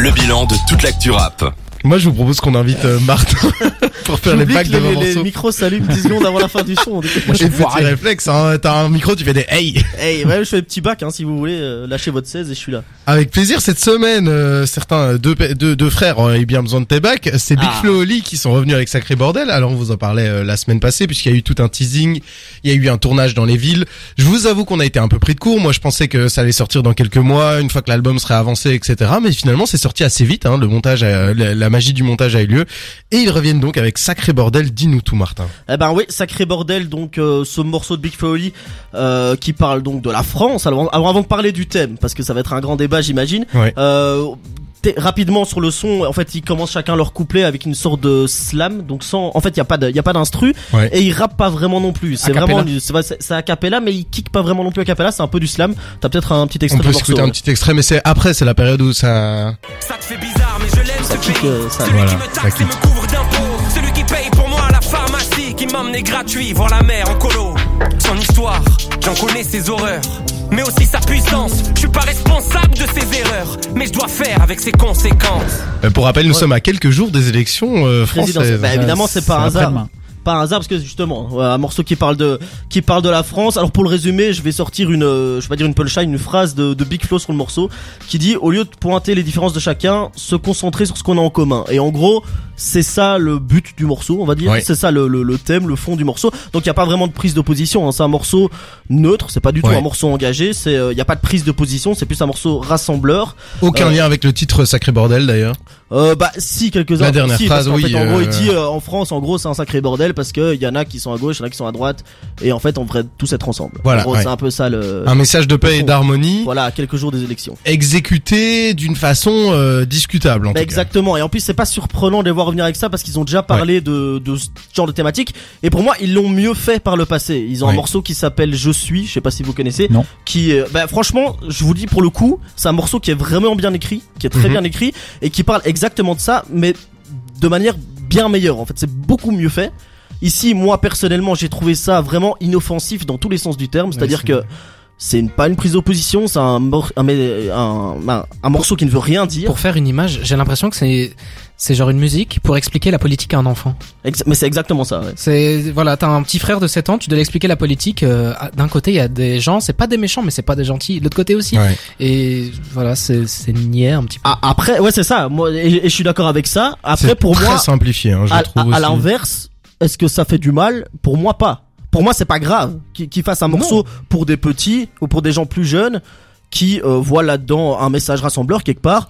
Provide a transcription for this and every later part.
le bilan de toute l'actu rap. Moi, je vous propose qu'on invite euh, Martin pour faire les bacs de les, les micros s'allument 10 secondes avant la fin du son. Et petit réflexe, hein, t'as un micro, tu fais des hey. hey, ouais, je fais des petits bacs, hein, si vous voulez, euh, lâchez votre 16 et je suis là. Avec plaisir, cette semaine, euh, certains euh, deux, deux, deux frères ont eu bien besoin de tes bacs. C'est Big Ah. Flo Oli qui sont revenus avec Sacré Bordel. Alors, on vous en parlait euh, la semaine passée, puisqu'il y a eu tout un teasing, il y a eu un tournage dans les villes. Je vous avoue qu'on a été un peu pris de court. Moi, je pensais que ça allait sortir dans quelques mois, une fois que l'album serait avancé, etc. Mais finalement, c'est sorti assez vite. Hein. Le montage, la, la magie du montage a eu lieu. Et ils reviennent donc avec Sacré Bordel. Dis-nous tout, Martin. Eh ben oui, sacré bordel, donc euh, ce morceau de Big Foley euh, qui parle donc de la France. Alors, alors avant de parler du thème, parce que ça va être un grand débat, j'imagine. Ouais. Euh, rapidement sur le son, en fait, ils commencent chacun leur couplet avec une sorte de slam, donc sans, en fait, il y a pas de, il y a pas d'instru Ouais. et ils rappent pas vraiment non plus. C'est vraiment, c'est a cappella, mais ils kick pas vraiment non plus a cappella. C'est un peu du slam. T'as peut-être un petit On extrait peut morceau. écouter un petit extrait, mais c'est après, c'est la période où ça... Ça te fait bizarre, mais je l'aime Ça ce kick, pays. euh, ça. Celui Voilà, qui me taxe et me couvre d'impôts. Celui qui paye pour moi à la pharmacie. Qui m'emmenait gratuit voir la mer en colo. Son histoire, j'en connais ses horreurs. Mais aussi sa puissance. Je suis pas responsable de ses erreurs. Mais je dois faire avec ses conséquences. Euh, Pour rappel, nous Ouais. sommes à quelques jours des élections euh, françaises. Bah, évidemment, c'est pas un hasard. Pas un hasard parce que justement, ouais, un morceau qui parle de qui parle de la France. Alors pour le résumer, je vais sortir une, euh, je vais pas dire une punchline, une phrase de, de Big Flo sur le morceau qui dit au lieu de pointer les différences de chacun, se concentrer sur ce qu'on a en commun. Et en gros, c'est ça le but du morceau, on va dire. Ouais. C'est ça le, le, le thème, le fond du morceau. Donc il y a pas vraiment de prise d'opposition. Hein. C'est un morceau neutre. C'est pas du tout Ouais. un morceau engagé. C'est il y a pas de prise de position. C'est plus un morceau rassembleur. Aucun Euh, lien avec le titre Sacré Bordel d'ailleurs. Euh, bah si quelques-uns. La dernière si, phrase, parce qu'en oui, fait, en gros, euh, il dit euh, en France, en gros, c'est un sacré bordel parce que y en a qui sont à gauche, il y en a qui sont à droite, et en fait, on devrait tous être ensemble. Voilà, En gros, ouais. c'est un peu ça le. Un message de paix et d'harmonie Voilà, à quelques jours des élections. exécuté d'une façon euh, discutable en Bah, tout exactement. Et en plus, c'est pas surprenant de les voir revenir avec ça parce qu'ils ont déjà parlé de, de ce genre de thématique. Et pour moi, ils l'ont mieux fait par le passé. Ils ont un morceau qui s'appelle Je suis. Je sais pas si vous connaissez. Non. Qui, euh, bah, franchement, je vous dis pour le coup, c'est un morceau qui est vraiment bien écrit, qui est très Mhm. bien écrit et qui parle exactement de ça, mais de manière bien meilleure. En fait, c'est beaucoup mieux fait. Ici, moi personnellement, j'ai trouvé ça vraiment inoffensif dans tous les sens du terme. C'est-à-dire c'est- que c'est une, pas une prise d'opposition, c'est un, mor- un, un, un, un morceau qui ne veut rien dire. Pour faire une image, j'ai l'impression que c'est c'est genre une musique pour expliquer la politique à un enfant. Ex- mais c'est exactement ça. Ouais. C'est voilà, t'as un petit frère de 7 ans, tu dois lui expliquer la politique. euh, D'un côté, il y a des gens, c'est pas des méchants, mais c'est pas des gentils. De l'autre côté aussi. Ouais. Et voilà, c'est c'est niais un petit peu. Ah, après, ouais, c'est ça. Moi, et, et je suis d'accord avec ça. Après, C'est pour très moi, simplifié, hein, je à, trouve à- à aussi. l'inverse, est-ce que ça fait du mal? Pour moi, pas. Pour moi, c'est pas grave qu'ils fassent un morceau pour des petits ou pour des gens plus jeunes qui euh, voient là-dedans un message rassembleur quelque part.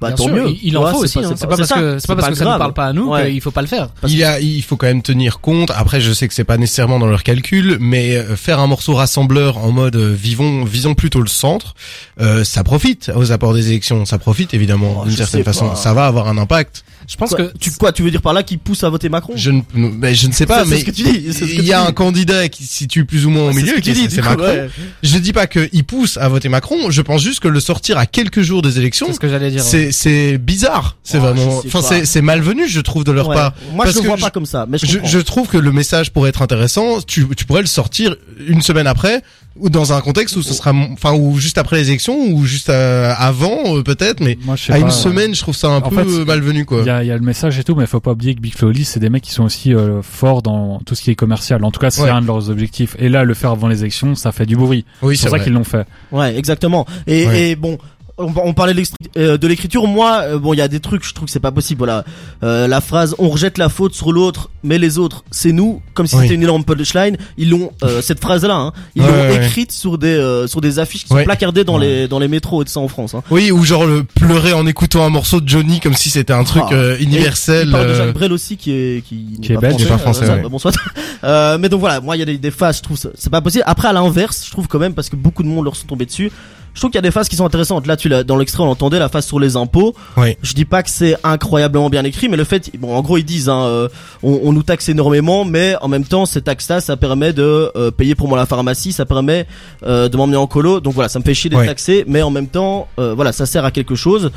Bah Bien tant sûr, mieux. il, en faut aussi. hein. c'est pas- pas parce que c'est pas parce que ça ne parle pas à nous Ouais. qu'il faut pas le faire. Il y a, il faut quand même tenir compte. Après, je sais que c'est pas nécessairement dans leur calcul, mais euh, faire un morceau rassembleur en mode euh, vivons, visons plutôt le centre, euh, ça profite aux apports des élections. Ça profite évidemment Oh, d'une certaine façon. pas. Ça va avoir un impact. Je pense Quoi, que tu quoi Tu veux dire par là qu'ils poussent à voter Macron Je ne, mais je ne sais pas, mais ce que tu dis, c'est ce que il y a un candidat qui se situe plus ou moins au milieu, ce que qui tu est- dis, c'est Macron. ouais. Je dis pas qu'il pousse à voter Macron. Je pense juste que le sortir à quelques jours des élections, c'est ce que j'allais dire. c'est c'est bizarre. C'est Oh, vraiment, enfin c'est c'est malvenu, je trouve de leur Ouais. part. Moi, Parce je le que vois je- pas comme ça, mais je, Je, comprends. je trouve que le message pourrait être intéressant. Tu, tu pourrais le sortir une semaine après ou dans un contexte où ce sera, enfin, ou juste après les élections ou juste euh, avant euh, peut-être, mais Moi, je sais à pas. une semaine, je trouve ça un peu fait, euh, malvenu quoi. Il y a, il y a le message et tout, mais faut pas oublier que Big Flo et Oli, c'est des mecs qui sont aussi euh, forts dans tout ce qui est commercial. En tout cas, c'est Ouais. un de leurs objectifs. Et là, le faire avant les élections, ça fait du bruit. Oui, C'est pour ça vrai. qu'ils l'ont fait. Ouais, exactement. Et, Ouais. et bon, on, on parlait de euh, l'écriture. Moi, euh, bon, il y a des trucs, je trouve que c'est pas possible. Voilà, Euh, la phrase "on rejette la faute sur l'autre, mais les autres, c'est nous", comme si Oui. c'était une énorme punchline. Ils l'ont euh, cette phrase-là, hein, ils Ouais, l'ont ouais, ouais. écrite sur des euh, sur des affiches qui sont placardées dans les dans les métros et tout ça en France. Hein. Oui, ou genre le pleurer en écoutant un morceau de Johnny comme si c'était un truc Ah. euh, universel. Il parle de Jacques Brel aussi qui est qui, Qui est belge. Pas français, ça, bon, soit. Euh, mais donc voilà, moi il y a des, des phases, je trouve c'est pas possible. Après à l'inverse, je trouve quand même parce que beaucoup de monde leur sont tombés dessus. Je trouve qu'il y a des phases qui sont intéressantes. Là, tu l'as dans l'extrait, on entendait la phase sur les impôts. Ouais. Je dis pas que c'est incroyablement bien écrit, mais le fait, bon, en gros, ils disent, hein, euh, on, on nous taxe énormément, mais en même temps, ces taxes-là, ça permet de euh, payer pour moi la pharmacie, ça permet euh, de m'emmener en colo. Donc voilà, ça me fait chier d'être Ouais. taxé, mais en même temps, euh, voilà, ça sert à quelque chose.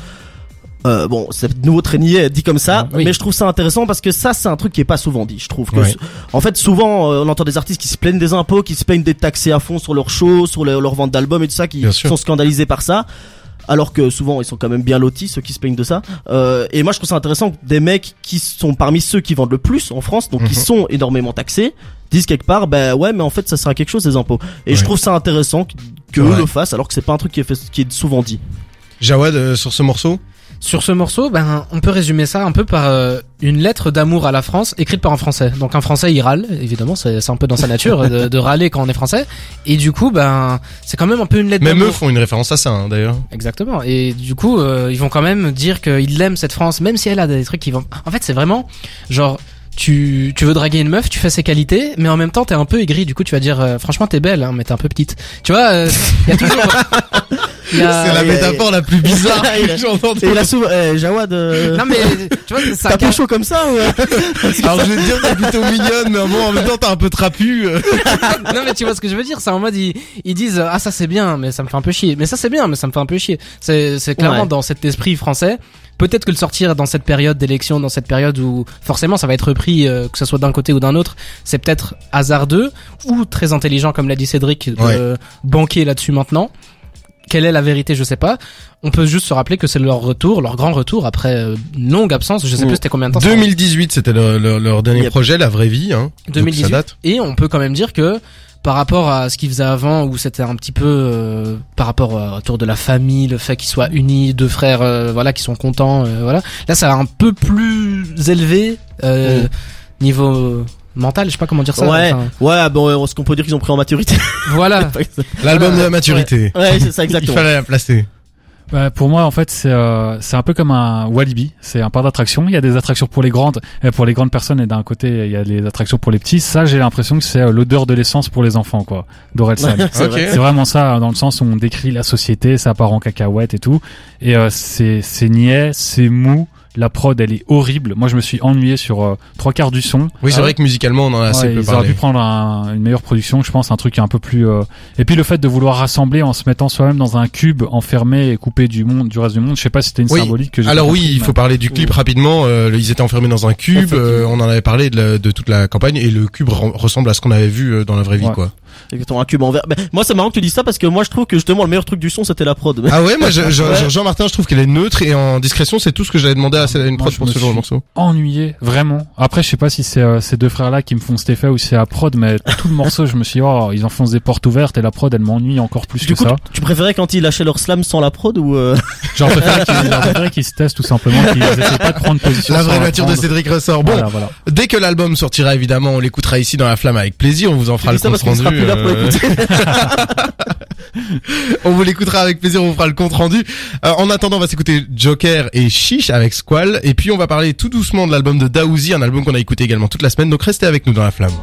Euh, bon, c'est de nouveau très niais dit comme ça, Oui. mais je trouve ça intéressant parce que ça, c'est un truc qui est pas souvent dit. Je trouve que, en fait, souvent, euh, on entend des artistes qui se plaignent des impôts, qui se plaignent d'être taxés à fond sur leurs shows, sur le- leur vente d'albums et tout ça, qui Bien sûr. sont scandalisés par ça. alors que souvent ils sont quand même bien lotis ceux qui se plaignent de ça. Euh, et moi je trouve ça intéressant que des mecs qui sont parmi ceux qui vendent le plus en France, donc qui Mhm. sont énormément taxés, disent quelque part, bah ouais, mais en fait ça sera quelque chose des impôts. Et je trouve ça intéressant que, que Ouais. eux le fassent, alors que c'est pas un truc qui est, fait, qui est souvent dit. Jawad euh, sur ce morceau? Sur ce morceau, ben, on peut résumer ça un peu par euh, une lettre d'amour à la France écrite par un Français. Donc un Français, il râle, évidemment, c'est un peu dans sa nature de, de râler quand on est Français. Et du coup, ben, c'est quand même un peu une lettre Même eux d'amour. font une référence à ça hein, d'ailleurs. Exactement. Et du coup, euh, ils vont quand même dire qu'ils l'aiment cette France, même si elle a des trucs qui vont. En fait, c'est vraiment genre. Tu, tu veux draguer une meuf, tu fais ses qualités, mais en même temps t'es un peu aigri. Du coup, tu vas dire, euh, franchement, t'es belle, hein, mais t'es un peu petite. Tu vois, euh, il y a toujours. il y a- C'est la métaphore la plus bizarre Il que a- j'ai entendue. Et il a souvent, eh, Jawad, euh, Non mais tu vois, ça t'as pas chaud comme ça ou Alors je vais te dire t'es plutôt mignonne, mais bon en même temps t'es un peu trapu. euh. non mais tu vois ce que je veux dire, c'est en mode ils, ils disent ah ça c'est bien mais ça me fait un peu chier. Mais ça c'est bien mais ça me fait un peu chier. C'est c'est clairement Ouais. dans cet esprit français. Peut-être que le sortir dans cette période d'élection, dans cette période où forcément ça va être repris euh, que ce soit d'un côté ou d'un autre, c'est peut-être hasardeux ou très intelligent comme l'a dit Cédric de Ouais. banquer là-dessus maintenant. Quelle est la vérité, je sais pas. On peut juste se rappeler que c'est leur retour, leur grand retour après euh, longue absence. Je sais Mm. plus c'était combien de temps. ça 2018 c'était leur, leur- leur dernier Yep. projet, la vraie vie. Hein. Donc, 2018. ça date. Et on peut quand même dire que par rapport à ce qu'ils faisaient avant, où c'était un petit peu euh, par rapport euh, autour de la famille, le fait qu'ils soient unis, deux frères, euh, voilà, qui sont contents, euh, voilà. Là, c'est un peu plus élevé euh, Mm. niveau mental, je sais pas comment dire ça. Ouais, enfin, ouais, bon, ce qu'on peut dire qu'ils ont pris en maturité. voilà. L'album de la maturité. ouais, c'est ça Il exactement. fallait la placer. Bah, pour moi, en fait, c'est euh, c'est un peu comme un Walibi. C'est un parc d'attractions. Il y a des attractions pour les grandes, euh, pour les grandes personnes, et d'un côté, il y a les attractions pour les petits. Ça, j'ai l'impression que c'est euh, l'odeur de l'essence pour les enfants, quoi. D'Orelsan. C'est vraiment ça, dans le sens où on décrit la société, ça part en cacahuète et tout. Et euh, c'est c'est niais, c'est mou. La prod, elle est horrible. Moi, je me suis ennuyé sur euh, trois quarts du son. Oui c'est Ah vrai que musicalement on en a assez Ouais, peu ils auraient pu prendre un- une meilleure production, je pense, un truc un peu plus. euh, Et puis le fait de vouloir rassembler en se mettant soi-même dans un cube enfermé et coupé du monde, du reste du monde, je sais pas si c'était une Oui. symbolique que j'ai. Alors oui, il faut parler du clip rapidement. Euh, ils étaient enfermés dans un cube. Euh, on en avait parlé de, la- de toute la campagne et le cube re- ressemble à ce qu'on avait vu dans la vraie vie, Ouais. quoi. Exactement, un cube en verre. Ben, moi, c'est marrant que tu dis ça parce que moi, je trouve que justement, le meilleur truc du son, c'était la prod. Ah ouais, moi, je- je- Ouais. Jean-Martin, je trouve qu'elle est neutre et en discrétion, c'est tout ce que j'avais demandé à une prod pour ce genre de suis- morceau. ennuyé, vraiment. Après, je sais pas si c'est euh, ces deux frères-là qui me font cet effet ou si c'est la prod, mais tout le morceau, je me suis dit, oh, ils enfoncent des portes ouvertes et la prod, elle m'ennuie encore plus Du que coup, ça. tu préférais quand ils lâchaient leur slam sans la prod ou euh... J'aurais préféré qu'ils se testent tout simplement, qu'ils essaient pas de prendre position. La vraie nature de. Cédric ressort. Bon, Voilà, voilà. dès que l'album sortira, évidemment, on l'écoutera ici dans la flamme avec plaisir. On vous en fera le compte rendu. Là pour euh, on vous l'écoutera avec plaisir. On vous fera le compte rendu. Euh, en attendant, on va s'écouter Joker et Chiche avec Squall. Et puis, on va parler tout doucement de l'album de Daouzi, un album qu'on a écouté également toute la semaine. Donc, restez avec nous dans la flamme.